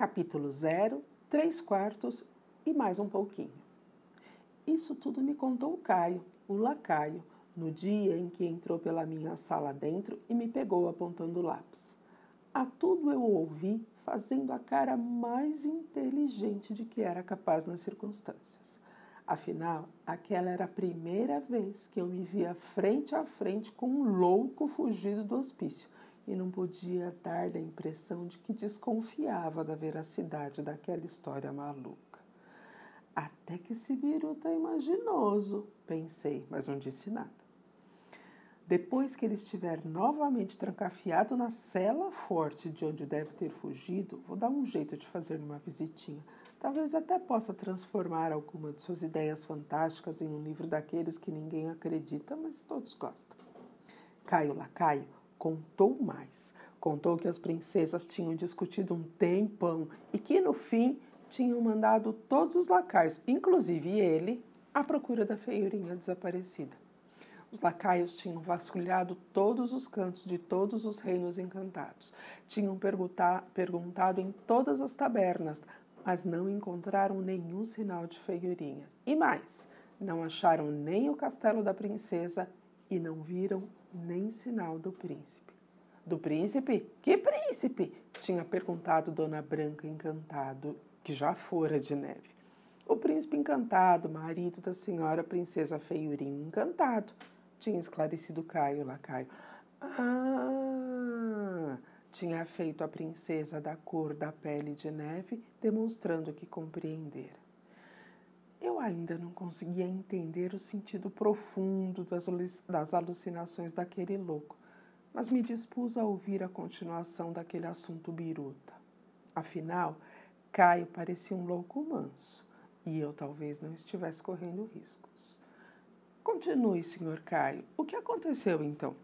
Capítulo 0, 3 quartos e mais um pouquinho. Isso tudo me contou o Caio, o lacaio, no dia em que entrou pela minha sala dentro e me pegou apontando o lápis. A tudo eu ouvi fazendo a cara mais inteligente de que era capaz nas circunstâncias. Afinal, aquela era a primeira vez que eu me via frente a frente com um louco fugido do hospício e não podia dar a impressão de que desconfiava da veracidade daquela história maluca. Até que esse biruta é imaginoso, pensei, mas não disse nada. Depois que ele estiver novamente trancafiado na cela forte de onde deve ter fugido, vou dar um jeito de fazer uma visitinha. Talvez até possa transformar alguma de suas ideias fantásticas em um livro daqueles que ninguém acredita, mas todos gostam. Caio Lacaio contou mais. Contou que as princesas tinham discutido um tempão e que, no fim, tinham mandado todos os lacaios, inclusive ele, à procura da feiurinha desaparecida. Os lacaios tinham vasculhado todos os cantos de todos os reinos encantados. Tinham perguntado em todas as tabernas, mas não encontraram nenhum sinal de feiurinha. E mais, não acharam nem o castelo da princesa e não viram nem sinal do príncipe. Do príncipe? Que príncipe? tinha perguntado Dona Branca encantado, que já fora de neve. O príncipe encantado, marido da senhora princesa Feiurinha encantado, tinha esclarecido Caio Lacaio. Ah! Tinha feito a princesa da cor da pele de neve, demonstrando que compreendera. Eu ainda não conseguia entender o sentido profundo das, alucinações daquele louco, mas me dispus a ouvir a continuação daquele assunto biruta. Afinal, Caio parecia um louco manso, e eu talvez não estivesse correndo riscos. Continue, senhor Caio. O que aconteceu então?